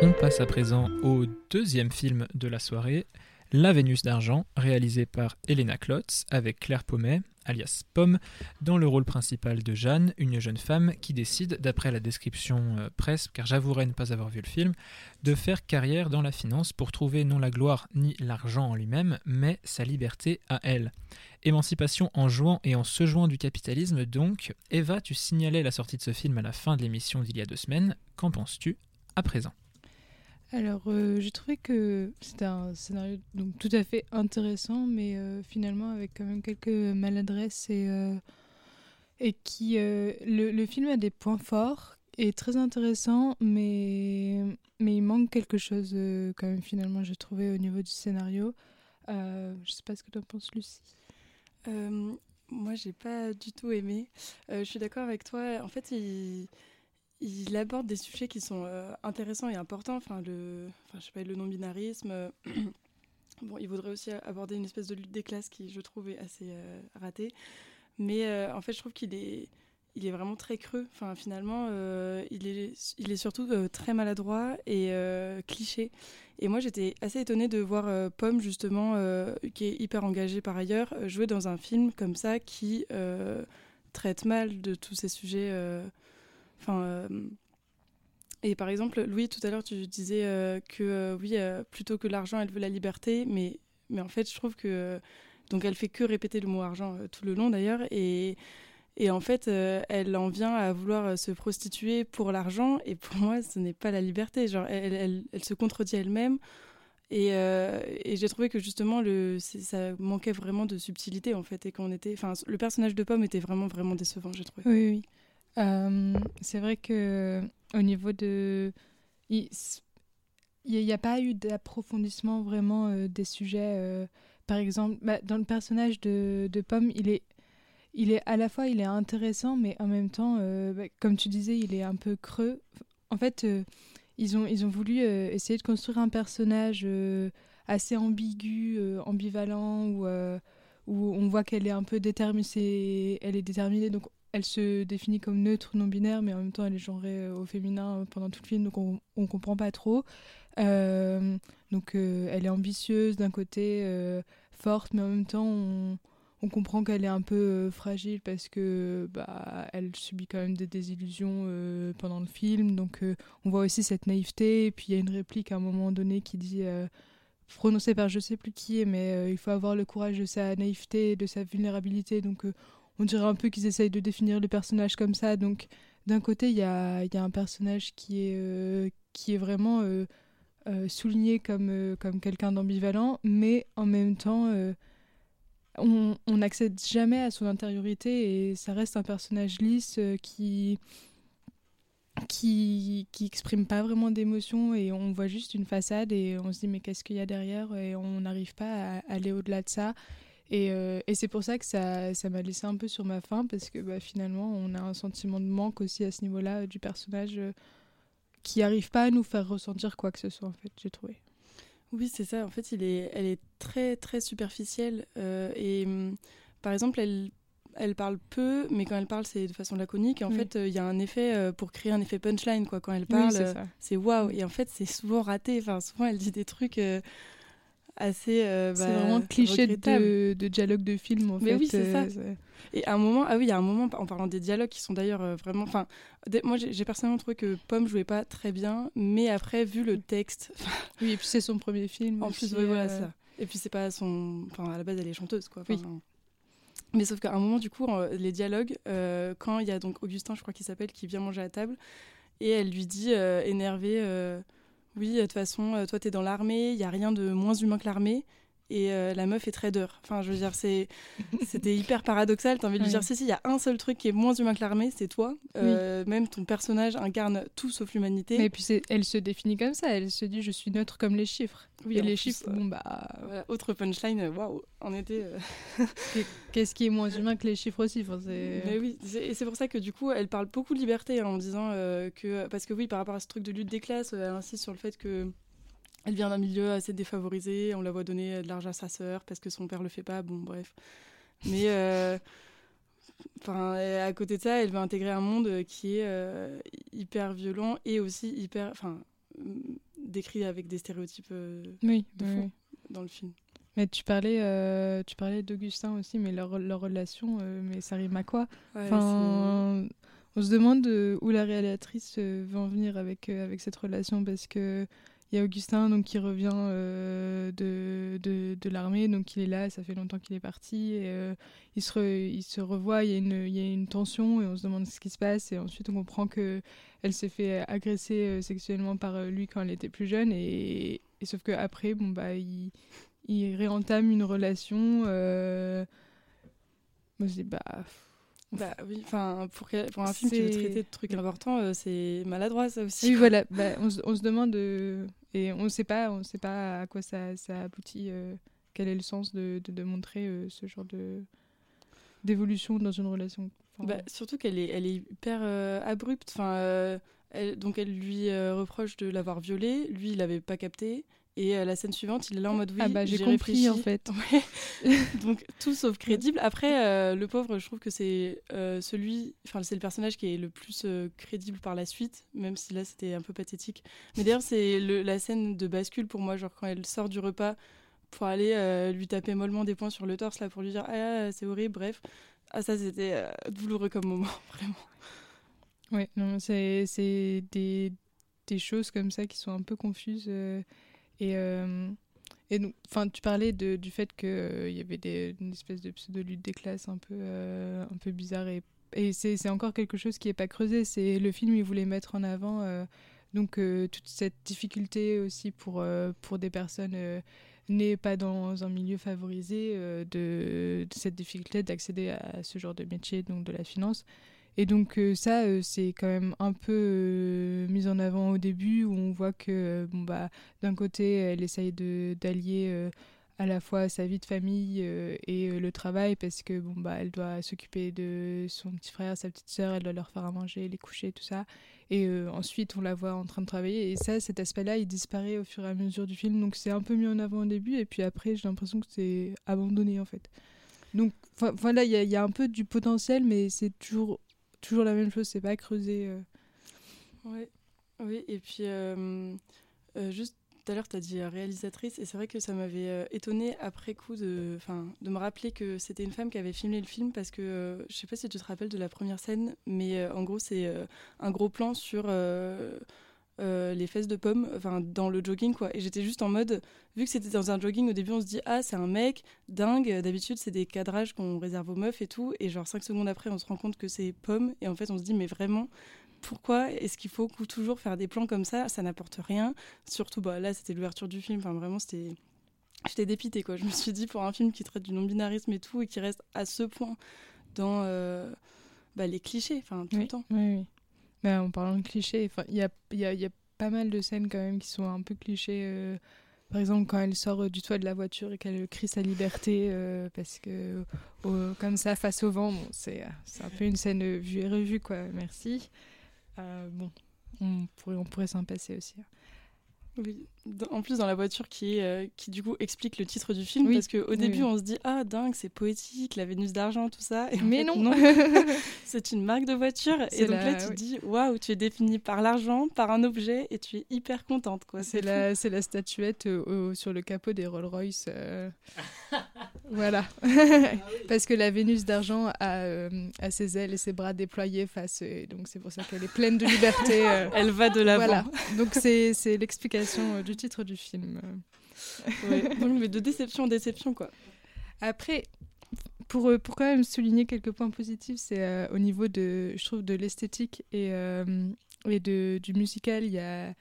On passe à présent au deuxième film de la soirée, La Vénus d'argent, réalisé par Elena Klotz avec Claire Pommet, alias Pomme, dans le rôle principal de Jeanne, une jeune femme qui décide, d'après la description euh, presse, car j'avouerai ne pas avoir vu le film, de faire carrière dans la finance pour trouver non la gloire ni l'argent en lui-même, mais sa liberté à elle. Émancipation en jouant et en se jouant du capitalisme donc. Eva, tu signalais la sortie de ce film à la fin de l'émission d'il y a deux semaines. Qu'en penses-tu à présent? Alors, euh, j'ai trouvé que c'était un scénario donc tout à fait intéressant, mais euh, finalement avec quand même quelques maladresses et, euh, et qui le, le, film a des points forts et très intéressant, mais mais il manque quelque chose quand même finalement j'ai trouvé au niveau du scénario. je sais pas ce que tu en penses, Lucie. moi, j'ai pas du tout aimé. je suis d'accord avec toi. En fait, il il aborde des sujets qui sont euh, intéressants et importants. Enfin, le, enfin, je sais pas, le non-binarisme. bon, il voudrait aussi aborder une espèce de lutte des classes qui, je trouve, est assez euh, ratée. Mais euh, en fait, je trouve qu'il est, il est vraiment très creux. Enfin, finalement, il, est, il est surtout très maladroit et cliché. Et moi, j'étais assez étonnée de voir Pomme, justement, qui est hyper engagée par ailleurs, jouer dans un film comme ça qui traite mal de tous ces sujets Enfin, euh, et par exemple, Louis, tout à l'heure, tu disais euh, que euh, oui, plutôt que l'argent, elle veut la liberté, mais, mais en fait, je trouve que. donc, elle fait que répéter le mot argent tout le long d'ailleurs, et. Et en fait, elle en vient à vouloir se prostituer pour l'argent. Et pour moi, ce n'est pas la liberté. Genre, elle, elle, se contredit elle-même. Et, et j'ai trouvé que justement, le, ça manquait vraiment de subtilité, en fait. Et qu'on était. Enfin, le personnage de Pomme était vraiment, vraiment décevant, j'ai trouvé. Oui, oui. Euh, c'est vrai que au niveau de. Il n'y a pas eu d'approfondissement vraiment euh, des sujets. Euh, par exemple, bah, dans le personnage de, Pomme, il est, il est à la fois il est intéressant, mais en même temps, bah, comme tu disais, il est un peu creux. En fait, ils, ont, ils ont voulu essayer de construire un personnage assez ambigu, ambivalent, où, où on voit qu'elle est un peu déterminée. Elle est déterminée, donc elle se définit comme neutre, non binaire, mais en même temps elle est genrée euh, au féminin euh, pendant tout le film, donc on, on comprend pas trop. Euh, donc elle est ambitieuse d'un côté, forte, mais en même temps on, comprend qu'elle est un peu fragile parce que bah elle subit quand même des désillusions pendant le film. Donc on voit aussi cette naïveté. Et puis il y a une réplique à un moment donné qui dit prononcée par je sais plus qui, mais il faut avoir le courage de sa naïveté, de sa vulnérabilité. Donc on dirait un peu qu'ils essayent de définir le personnage comme ça. Donc, d'un côté, il y a, un personnage qui est, euh, vraiment euh, euh, souligné comme, comme quelqu'un d'ambivalent, mais en même temps, on n'accède jamais à son intériorité et ça reste un personnage lisse qui qui qui exprime pas vraiment d'émotion et on voit juste une façade et on se dit mais qu'est-ce qu'il y a derrière? Et on n'arrive pas à aller au-delà de ça et, euh, et c'est pour ça que ça, ça m'a laissé un peu sur ma faim, parce que bah, finalement, on a un sentiment de manque aussi à ce niveau-là du personnage euh, qui n'arrive pas à nous faire ressentir quoi que ce soit, en fait, j'ai trouvé. Oui, c'est ça. En fait, il est, elle est très, très superficielle. Euh, et hum, par exemple, elle, elle parle peu, mais quand elle parle, c'est de façon laconique. Et en fait, il y a un effet pour créer un effet punchline, quoi. Quand elle parle, c'est waouh. Et en fait, c'est souvent raté. Enfin, souvent, elle dit des trucs assez. Euh, c'est bah, vraiment cliché de, de, dialogue de film en Mais fait. oui, c'est ça. Euh, Et à un moment, ah oui, il y a un moment, en parlant des dialogues qui sont d'ailleurs euh, vraiment. Enfin, moi j'ai personnellement trouvé que Pomme jouait pas très bien, mais après, vu le texte. oui, et puis c'est son premier film. En plus, voilà ça. Et puis c'est pas son. Enfin, à la base, elle est chanteuse, quoi. Oui. Mais sauf qu'à un moment, du coup, les dialogues, quand il y a donc Augustin, je crois qu'il s'appelle, qui vient manger à table, et elle lui dit, énervée oui, de toute façon, euh, toi, tu es dans l'armée, il n'y a rien de moins humain que l'armée. Et euh, la meuf est trader. Enfin, je veux dire, c'est, c'était hyper paradoxal. T'as envie de lui dire, si, si, il y a un seul truc qui est moins humain que l'armée, c'est toi. Euh, même ton personnage incarne tout sauf l'humanité. Mais puis, elle se définit comme ça. Elle se dit, je suis neutre comme les chiffres. Oui, et les chiffres, bon, bah. autre punchline, waouh, en été. Qu'est-ce qui est moins humain que les chiffres aussi? Mais oui, et c'est pour ça que du coup, elle parle beaucoup de liberté hein, en disant que. Parce que oui, par rapport à ce truc de lutte des classes, elle insiste sur le fait que elle vient d'un milieu assez défavorisé, on la voit donner de l'argent à sa sœur parce que son père le fait pas, bon bref. Mais euh, enfin, à côté de ça, elle veut intégrer un monde qui est euh, hyper violent et aussi hyper, enfin, décrit avec des stéréotypes oui, de fond dans le film. Mais tu parlais, tu parlais d'Augustin aussi, mais leur, leur relation, mais ça rime à quoi? Enfin, On se demande où la réalisatrice veut en venir avec, avec cette relation parce que il y a Augustin donc, qui revient euh, de, de, de l'armée, donc il est là, ça fait longtemps qu'il est parti, et euh, il, se il se revoit, il y, a une, il y, a une tension, et on se demande ce qui se passe, et ensuite on comprend qu'elle s'est fait agresser euh, sexuellement par lui quand elle était plus jeune, et, sauf qu'après, bon, bah, il, il réentame une relation. Moi je dis, bah bah oui, enfin pour, pour un film qui veut traiter de trucs importants, euh, c'est maladroit ça aussi. Oui, voilà, bah, on, on, se demande euh, et on ne sait pas, on sait pas à quoi ça, ça aboutit, euh, quel est le sens de, de, montrer ce genre de d'évolution dans une relation. bah, surtout qu'elle est, elle est hyper abrupte. Enfin, donc elle lui reproche de l'avoir violée, lui il n'avait pas capté. Et euh, la scène suivante, il est là en mode oui, ah bah, j'ai compris en fait. Donc tout sauf crédible. Après, euh, le pauvre, je trouve que c'est euh, celui, enfin c'est le personnage qui est le plus crédible par la suite, même si là c'était un peu pathétique. Mais d'ailleurs, c'est la scène de bascule pour moi, genre quand elle sort du repas pour aller lui taper mollement des points sur le torse là pour lui dire ah c'est horrible, bref. Ah ça c'était douloureux comme moment, vraiment. Ouais, non, c'est des, des choses comme ça qui sont un peu confuses. Et, euh, et enfin, tu parlais de, du fait qu'il euh, y avait une espèce de pseudo-lutte des classes un peu, euh, un peu bizarre. Et, et c'est encore quelque chose qui n'est pas creusé. C'est le film, il voulait mettre en avant donc toute cette difficulté aussi pour, pour des personnes nées pas dans un milieu favorisé, de, de, cette difficulté d'accéder à ce genre de métier, donc de la finance. Et donc euh, ça, euh, c'est quand même un peu euh, mis en avant au début, où on voit que bon, bah, d'un côté, elle essaye d'allier à la fois sa vie de famille et le travail, parce que bon, bah, elle doit s'occuper de son petit frère, sa petite sœur, elle doit leur faire à manger, les coucher, tout ça. Et ensuite, on la voit en train de travailler. Et ça, cet aspect-là, il disparaît au fur et à mesure du film. Donc c'est un peu mis en avant au début, et puis après, j'ai l'impression que c'est abandonné, en fait. Donc voilà, il y, y, a un peu du potentiel, mais c'est toujours toujours la même chose, c'est pas creuser. Euh. Oui, oui, et puis euh, euh, juste tout à l'heure, tu as dit réalisatrice, et c'est vrai que ça m'avait étonné après coup de, de me rappeler que c'était une femme qui avait filmé le film, parce que je sais pas si tu te rappelles de la première scène, mais en gros, c'est un gros plan sur euh, les fesses de pommes enfin dans le jogging quoi. Et j'étais juste en mode vu que c'était dans un jogging au début on se dit ah c'est un mec dingue. D'habitude c'est des cadrages qu'on réserve aux meufs et tout. Et genre cinq secondes après on se rend compte que c'est pommes et en fait on se dit mais vraiment pourquoi est-ce qu'il faut toujours faire des plans comme ça? Ça n'apporte rien. Surtout bah là c'était l'ouverture du film. Enfin vraiment c'était j'étais dépitée quoi. Je me suis dit pour un film qui traite du non-binarisme et tout et qui reste à ce point dans euh, bah, les clichés enfin tout le temps. oui, oui. Bah, en parlant de clichés, il y a, y, y a, pas mal de scènes quand même qui sont un peu clichés. Euh, par exemple, quand elle sort euh, du toit de la voiture et qu'elle crie sa liberté, euh, parce que comme ça, face au vent, bon, c'est un peu une scène vue et revue, quoi. Merci. bon, on pourrait, on pourrait s'en passer aussi. Hein. Oui, en plus dans la voiture qui, est, euh, qui du coup explique le titre du film, parce qu'au début on se dit ah dingue c'est poétique, la Vénus d'argent, tout ça. Et Mais non, c'est une marque de voiture. Et donc là tu te dis waouh, tu es définie par l'argent, par un objet et tu es hyper contente. quoi. C'est la, la statuette euh, sur le capot des Rolls Royce. Euh. voilà. Ah parce que la Vénus d'argent a, a, ses ailes et ses bras déployés face, donc c'est pour ça qu'elle est pleine de liberté. Elle va de l'avant. Voilà. Donc c'est l'explication du titre du film. ouais. mais de déception en déception, quoi. Après, pour, euh, pour quand même souligner quelques points positifs, c'est euh, au niveau de, je trouve, de l'esthétique et, et de, du musical, il y a,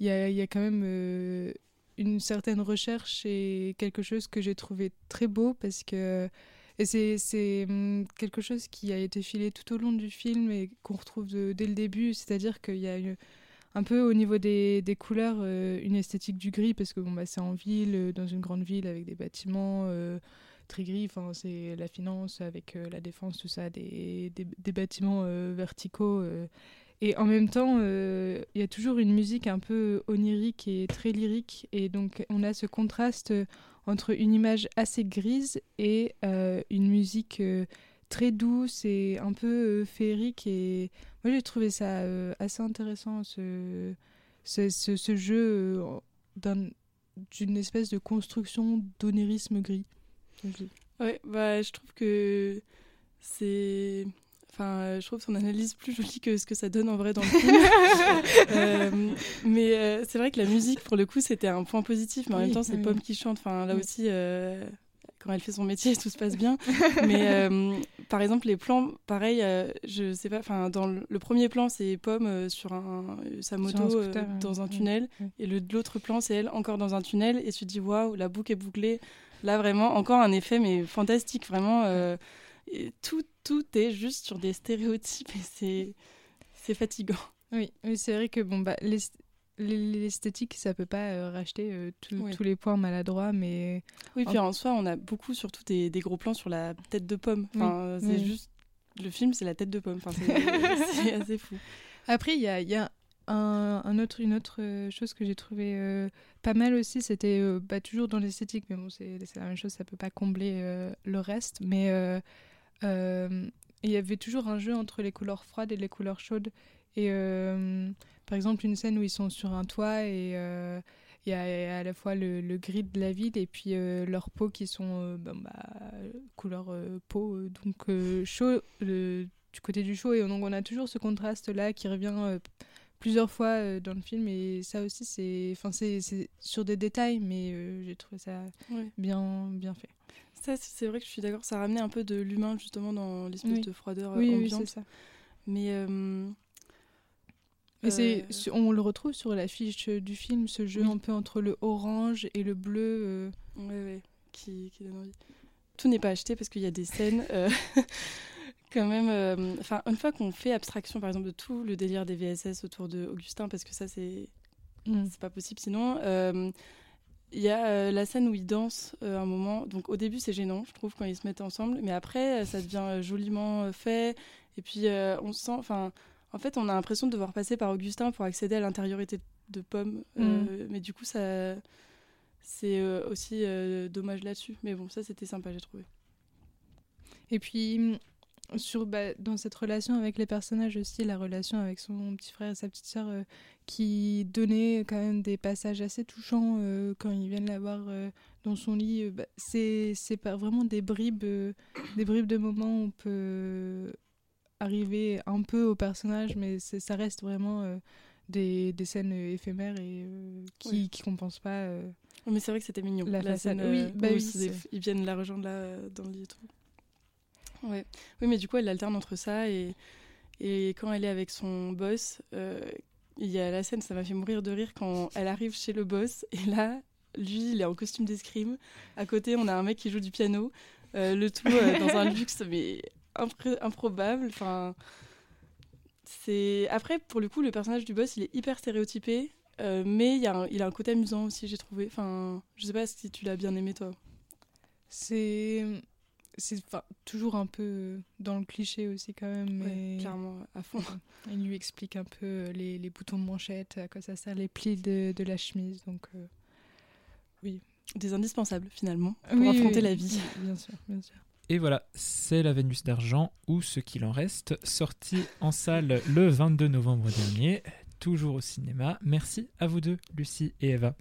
y, a, y a quand même une certaine recherche et quelque chose que j'ai trouvé très beau parce que et c'est hum, quelque chose qui a été filé tout au long du film et qu'on retrouve dès le début, c'est-à-dire qu'il y a une, un peu au niveau des, couleurs, euh, une esthétique du gris, parce que bon, bah, c'est en ville, euh, dans une grande ville avec des bâtiments euh, très gris, c'est la finance avec la défense, tout ça, des bâtiments verticaux. et en même temps, il y a toujours une musique un peu onirique et très lyrique, et donc on a ce contraste entre une image assez grise et une musique très douce et un peu féerique et moi, j'ai trouvé ça euh, assez intéressant, ce, ce, ce jeu euh, d'un- d'une espèce de construction d'onérisme gris. Ouais, bah, je trouve que c'est. Enfin, euh, je trouve son analyse plus jolie que ce que ça donne en vrai dans le film. Euh, mais euh, c'est vrai que la musique, pour le coup, c'était un point positif. Mais en Oui, même temps, c'est oui. Pomme qui chante. Enfin, là Oui. aussi, euh, quand elle fait son métier, tout se passe bien. mais euh, par exemple, les plans, pareil, euh, je sais pas. Enfin, dans le, le premier plan, c'est Pomme euh, sur un, sa moto un euh, scooter, ouais. dans un tunnel. ouais. Et le- l'autre plan, c'est elle encore dans un tunnel. Et tu te dis, waouh, la boucle est bouclée. Là, vraiment, encore un effet, mais fantastique. Vraiment, et tout, tout est juste sur des stéréotypes et c'est, c'est fatigant. Oui, oui c'est vrai que bon, bah, l'est- l'esthétique, ça peut pas euh, racheter euh, tout- Oui. tous les points maladroits, mais Oui, puis En- en soi, on a beaucoup, surtout des, des gros plans sur la tête de pomme. Enfin, c'est oui. juste. Le film, c'est la tête de pomme. Enfin, c'est, c'est assez fou. Après, il y a, y a un, un autre, une autre euh, chose que j'ai trouvé euh, pas mal aussi, c'était euh, bah, toujours dans l'esthétique, mais bon, c'est c'est la même chose, ça peut pas combler euh, le reste. Mais euh, euh, il y avait toujours un jeu entre les couleurs froides et les couleurs chaudes. Et euh, par exemple, une scène où ils sont sur un toit et euh, il y a à la fois le, le gris de la ville et puis euh, leurs peaux qui sont euh, ben, bah, couleur euh, peau, donc chaud, du côté du chaud. Et donc on a toujours ce contraste-là qui revient plusieurs fois dans le film. Et ça aussi, c'est enfin, c'est c'est sur des détails, mais j'ai trouvé ça Ouais. bien, bien fait. Ça, c'est vrai que je suis d'accord. Ça ramenait un peu de l'humain, justement, dans l'espèce Oui. de froideur oui, oui, ambiante. c'est ça. Mais. Euh, Et c'est, su- on le retrouve sur l'affiche du film, ce jeu Oui. un peu entre le orange et le bleu. euh. Ouais, ouais, qui, qui donne envie. Tout n'est pas acheté parce qu'il y a des scènes, euh, quand même. euh, Enfin, une fois qu'on fait abstraction, par exemple, de tout le délire des VSS autour de Augustin, parce que ça, c'est Mm. c'est pas possible sinon. euh, Il y a euh, la scène où ils dansent un moment. Donc, au début, c'est gênant, je trouve, quand ils se mettent ensemble. Mais après, ça devient joliment fait. Et puis, on sent. Enfin, en fait, on a l'impression de devoir passer par Augustin pour accéder à l'intériorité de Pomme. Euh, Mais du coup, ça. C'est euh, aussi euh, dommage là-dessus. Mais bon, ça, c'était sympa, j'ai trouvé. Et puis, mm, sur, bah, dans cette relation avec les personnages aussi, la relation avec son petit frère et sa petite sœur, euh, qui donnait quand même des passages assez touchants quand ils viennent la voir dans son lit. bah, c'est c'est pas vraiment des bribes, des bribes de moments où on peut arriver un peu au personnage, mais ça reste vraiment euh, des, des scènes euh, éphémères et euh, qui, Oui. qui compensent pas. euh, Mais c'est vrai que c'était mignon. La scène oui, bah oui, ils viennent la rejoindre là dans le lit et tout. Ouais. Oui, mais du coup, elle alterne entre ça et, et quand elle est avec son boss, il y a la scène, ça m'a fait mourir de rire quand elle arrive chez le boss et là, lui, il est en costume d'escrime. À côté, on a un mec qui joue du piano. Euh, le tout euh, dans un luxe, mais improbable. Enfin, c'est après pour le coup, le personnage du boss, il est hyper stéréotypé. Euh, mais il, y a un, il a un côté amusant aussi, j'ai trouvé. Enfin, je sais pas si tu l'as bien aimé, toi. C'est c'est enfin, toujours un peu dans le cliché aussi quand même, mais clairement, à fond. il lui explique un peu euh, les, les boutons de manchette, à quoi ça sert, les plis de, de la chemise, donc euh, Des indispensables, finalement, pour oui, affronter oui, la vie. Bien sûr, bien sûr. Et voilà, c'est la Vénus d'argent, ou ce qu'il en reste, sorti en salle le 22 novembre dernier, toujours au cinéma. Merci à vous deux, Lucie et Eva.